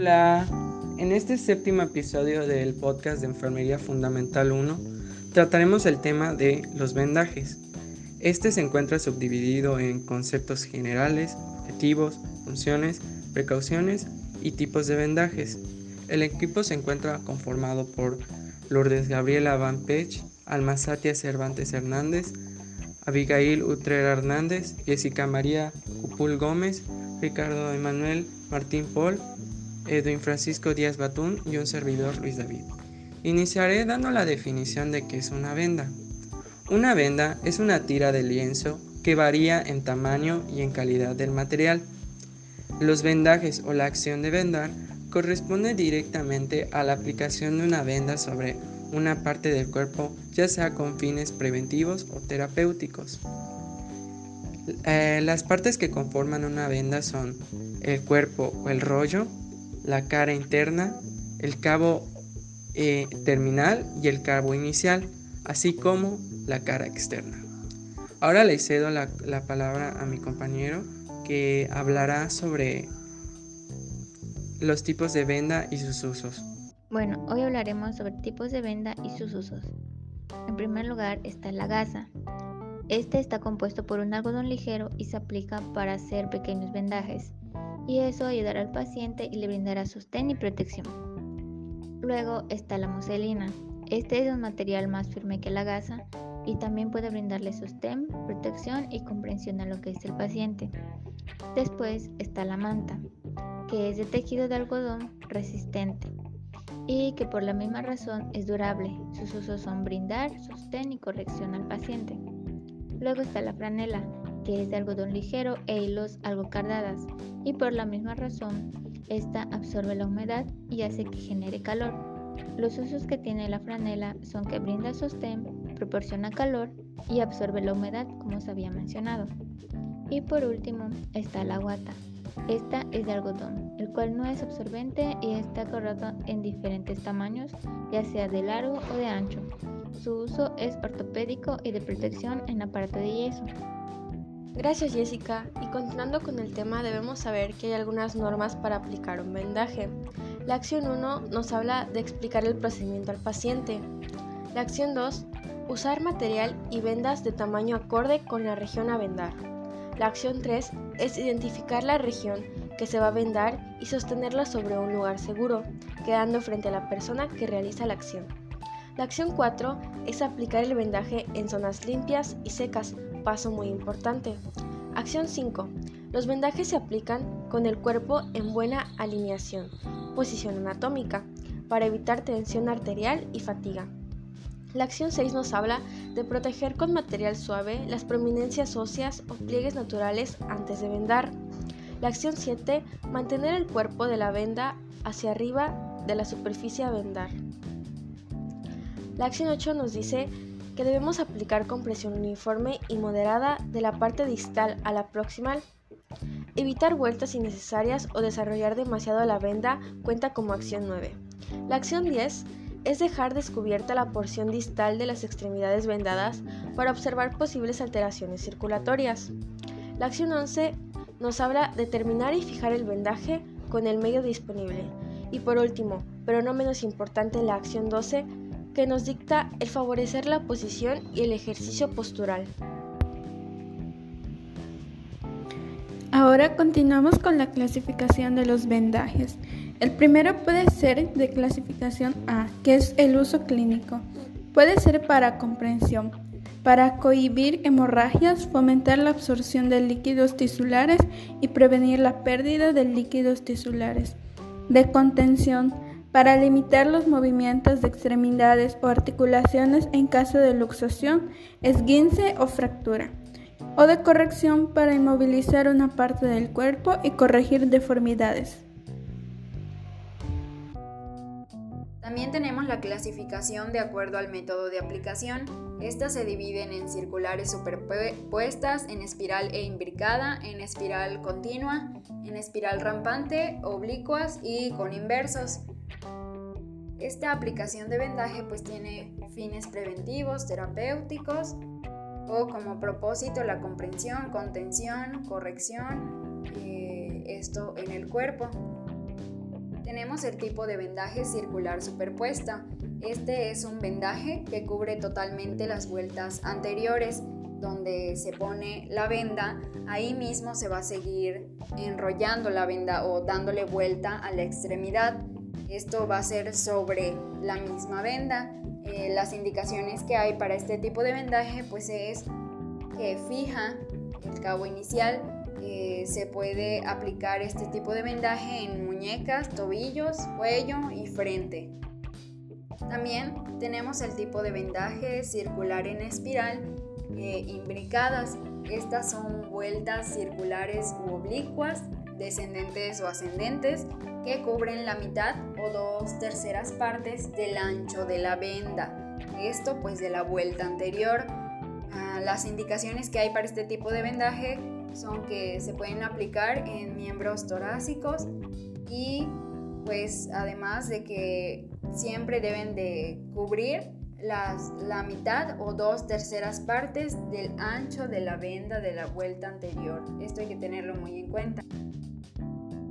Hola, en este séptimo episodio del podcast de Enfermería Fundamental 1 trataremos el tema de los vendajes. Este se encuentra subdividido en conceptos generales, objetivos, funciones, precauciones y tipos de vendajes. El equipo se encuentra conformado por Lourdes Gabriela Van Pech, Almazatia Cervantes Hernández, Abigail Utrera Hernández, Jessica María Cupul Gómez, Ricardo Emanuel Martín Paul, Edwin Francisco Díaz Batún y un servidor Luis David. Iniciaré dando la definición de qué es una venda. Una venda es una tira de lienzo que varía en tamaño y en calidad del material. Los vendajes o la acción de vendar corresponde directamente a la aplicación de una venda sobre una parte del cuerpo, ya sea con fines preventivos o terapéuticos. Eh, las partes que conforman una venda son el cuerpo o el rollo, la cara interna, el cabo eh, terminal y el cabo inicial, así como la cara externa. Ahora le cedo la palabra a mi compañero que hablará sobre los tipos de venda y sus usos. Bueno, hoy hablaremos sobre tipos de venda y sus usos. En primer lugar está la gasa. Este está compuesto por un algodón ligero y se aplica para hacer pequeños vendajes, y eso ayudará al paciente y le brindará sostén y protección. Luego está la muselina. Este es un material más firme que la gasa y también puede brindarle sostén, protección y comprensión a lo que es el paciente. Después está la manta que es de tejido de algodón resistente y que por la misma razón es durable. Sus usos son brindar, sostén y corrección al paciente. Luego está la franela, es de algodón ligero e hilos algo cardadas y por la misma razón esta absorbe la humedad y hace que genere calor. Los usos que tiene la franela son que brinda sostén, proporciona calor y absorbe la humedad como se había mencionado. Y por último está la guata, esta es de algodón, el cual no es absorbente y está cortado en diferentes tamaños, ya sea de largo o de ancho. Su uso es ortopédico y de protección en aparato de yeso. Gracias Jessica. Y continuando con el tema debemos saber que hay algunas normas para aplicar un vendaje. La acción 1 nos habla de explicar el procedimiento al paciente. La acción 2, usar material y vendas de tamaño acorde con la región a vendar. La acción 3 es identificar la región que se va a vendar y sostenerla sobre un lugar seguro, quedando frente a la persona que realiza la acción. La acción 4 es aplicar el vendaje en zonas limpias y secas, paso muy importante. Acción 5. Los vendajes se aplican con el cuerpo en buena alineación, posición anatómica, para evitar tensión arterial y fatiga. La acción 6 nos habla de proteger con material suave las prominencias óseas o pliegues naturales antes de vendar. La acción 7, mantener el cuerpo de la venda hacia arriba de la superficie a vendar. La acción 8 nos dice que debemos aplicar compresión uniforme y moderada de la parte distal a la proximal. Evitar vueltas innecesarias o desarrollar demasiado la venda cuenta como acción 9. La acción 10 es dejar descubierta la porción distal de las extremidades vendadas para observar posibles alteraciones circulatorias. La acción 11 nos habla de terminar y fijar el vendaje con el medio disponible. Y por último, pero no menos importante, la acción 12 que nos dicta el favorecer la posición y el ejercicio postural. Ahora continuamos con la clasificación de los vendajes. El primero puede ser de clasificación A, que es el uso clínico. Puede ser para comprensión, para cohibir hemorragias, fomentar la absorción de líquidos tisulares y prevenir la pérdida de líquidos tisulares. De contención, para limitar los movimientos de extremidades o articulaciones en caso de luxación, esguince o fractura. O de corrección para inmovilizar una parte del cuerpo y corregir deformidades. También tenemos la clasificación de acuerdo al método de aplicación. Estas se dividen en circulares superpuestas, en espiral e imbricada, en espiral continua, en espiral rampante, oblicuas y con inversos. Esta aplicación de vendaje pues tiene fines preventivos, terapéuticos o como propósito la comprensión, contención, corrección, eh, esto en el cuerpo. Tenemos el tipo de vendaje circular superpuesta. Este es un vendaje que cubre totalmente las vueltas anteriores, donde se pone la venda, ahí mismo se va a seguir enrollando la venda o dándole vuelta a la extremidad. Esto va a ser sobre la misma venda. Eh, las indicaciones que hay para este tipo de vendaje pues es que fija el cabo inicial. Eh, se puede aplicar este tipo de vendaje en muñecas, tobillos, cuello y frente. También tenemos el tipo de vendaje circular en espiral eh, imbricadas. Estas son vueltas circulares u oblicuas, descendentes o ascendentes, que cubren la mitad o dos terceras partes del ancho de la venda. Esto pues de la vuelta anterior. Ah, las indicaciones que hay para este tipo de vendaje son que se pueden aplicar en miembros torácicos y pues además de que siempre deben de cubrir las, la mitad o dos terceras partes del ancho de la venda de la vuelta anterior. Esto hay que tenerlo muy en cuenta.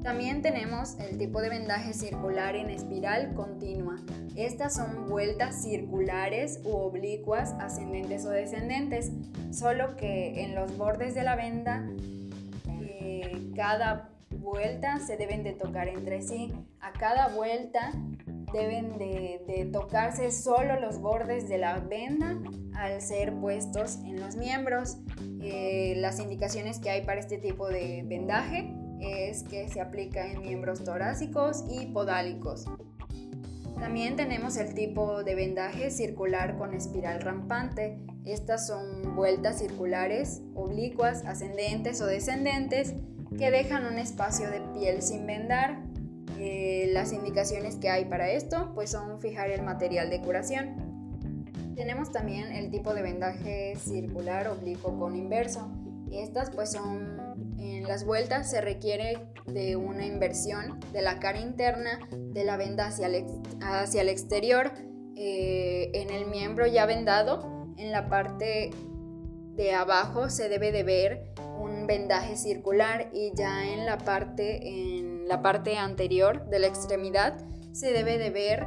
También tenemos el tipo de vendaje circular en espiral continua. Estas son vueltas circulares u oblicuas, ascendentes o descendentes, solo que en los bordes de la venda eh, cada vuelta se deben de tocar entre sí. A cada vuelta deben de, tocarse solo los bordes de la venda al ser puestos en los miembros. Eh, las indicaciones que hay para este tipo de vendaje es que se aplica en miembros torácicos y podálicos. También tenemos el tipo de vendaje circular con espiral rampante. Estas son vueltas circulares, oblicuas, ascendentes o descendentes que dejan un espacio de piel sin vendar eh, las indicaciones que hay para esto pues son fijar el material de curación. Tenemos también el tipo de vendaje circular, oblicuo con inverso. Estas pues son en las vueltas se requiere de una inversión de la cara interna de la venda hacia el, hacia el exterior. Eh, en el miembro ya vendado, en la parte de abajo se debe de ver un vendaje circular y ya en la parte en la parte anterior de la extremidad se debe de ver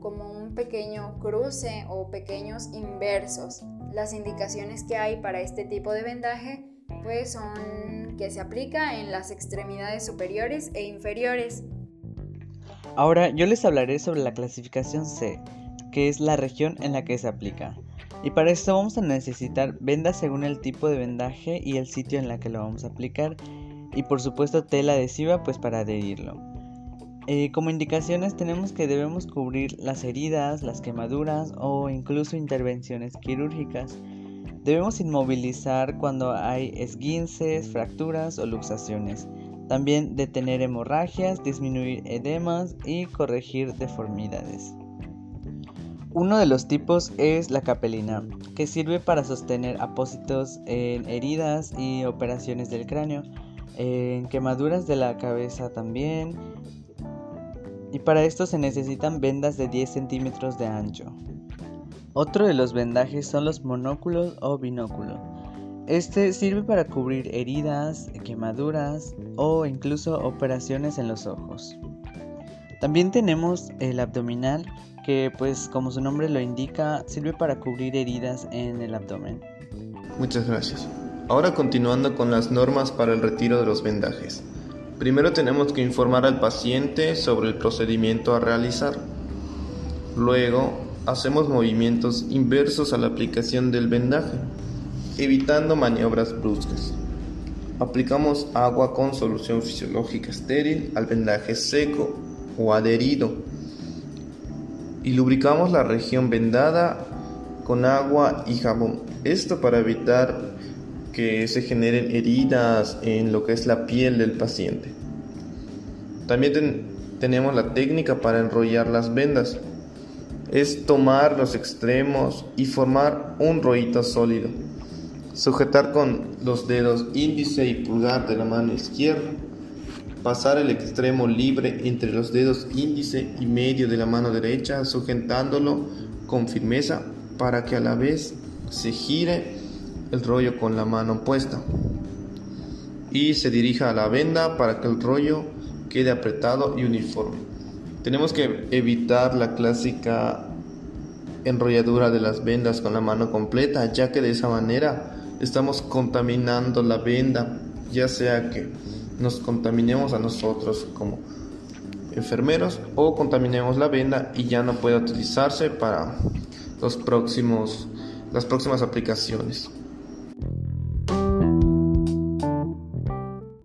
como un pequeño cruce o pequeños inversos. Las indicaciones que hay para este tipo de vendaje pues son que se aplica en las extremidades superiores e inferiores. Ahora yo les hablaré sobre la clasificación C, que es la región en la que se aplica. Y para esto vamos a necesitar vendas según el tipo de vendaje y el sitio en la que lo vamos a aplicar y por supuesto tela adhesiva pues para adherirlo. Eh, como indicaciones tenemos que debemos cubrir las heridas, las quemaduras o incluso intervenciones quirúrgicas. Debemos inmovilizar cuando hay esguinces, fracturas o luxaciones. También detener hemorragias, disminuir edemas y corregir deformidades. Uno de los tipos es la capelina, que sirve para sostener apósitos en heridas y operaciones del cráneo en quemaduras de la cabeza también. Y para esto se necesitan vendas de 10 centímetros de ancho. Otro de los vendajes son los monóculos o binóculos. Este sirve para cubrir heridas, quemaduras o incluso operaciones en los ojos. También tenemos el abdominal que pues como su nombre lo indica sirve para cubrir heridas en el abdomen. Muchas gracias. Ahora continuando con las normas para el retiro de los vendajes. Primero tenemos que informar al paciente sobre el procedimiento a realizar. Luego hacemos movimientos inversos a la aplicación del vendaje, evitando maniobras bruscas. Aplicamos agua con solución fisiológica estéril al vendaje seco o adherido y lubricamos la región vendada con agua y jabón. Esto para evitar que se generen heridas en lo que es la piel del paciente. También tenemos la técnica para enrollar las vendas. Es tomar los extremos y formar un rollito sólido. Sujetar con los dedos índice y pulgar de la mano izquierda. Pasar el extremo libre entre los dedos índice y medio de la mano derecha, sujetándolo con firmeza para que a la vez se gire el rollo con la mano puesta y se dirija a la venda para que el rollo quede apretado y uniforme. Tenemos que evitar la clásica enrolladura de las vendas con la mano completa, ya que de esa manera estamos contaminando la venda, ya sea que nos contaminemos a nosotros como enfermeros o contaminemos la venda y ya no pueda utilizarse para los próximos, las próximas aplicaciones.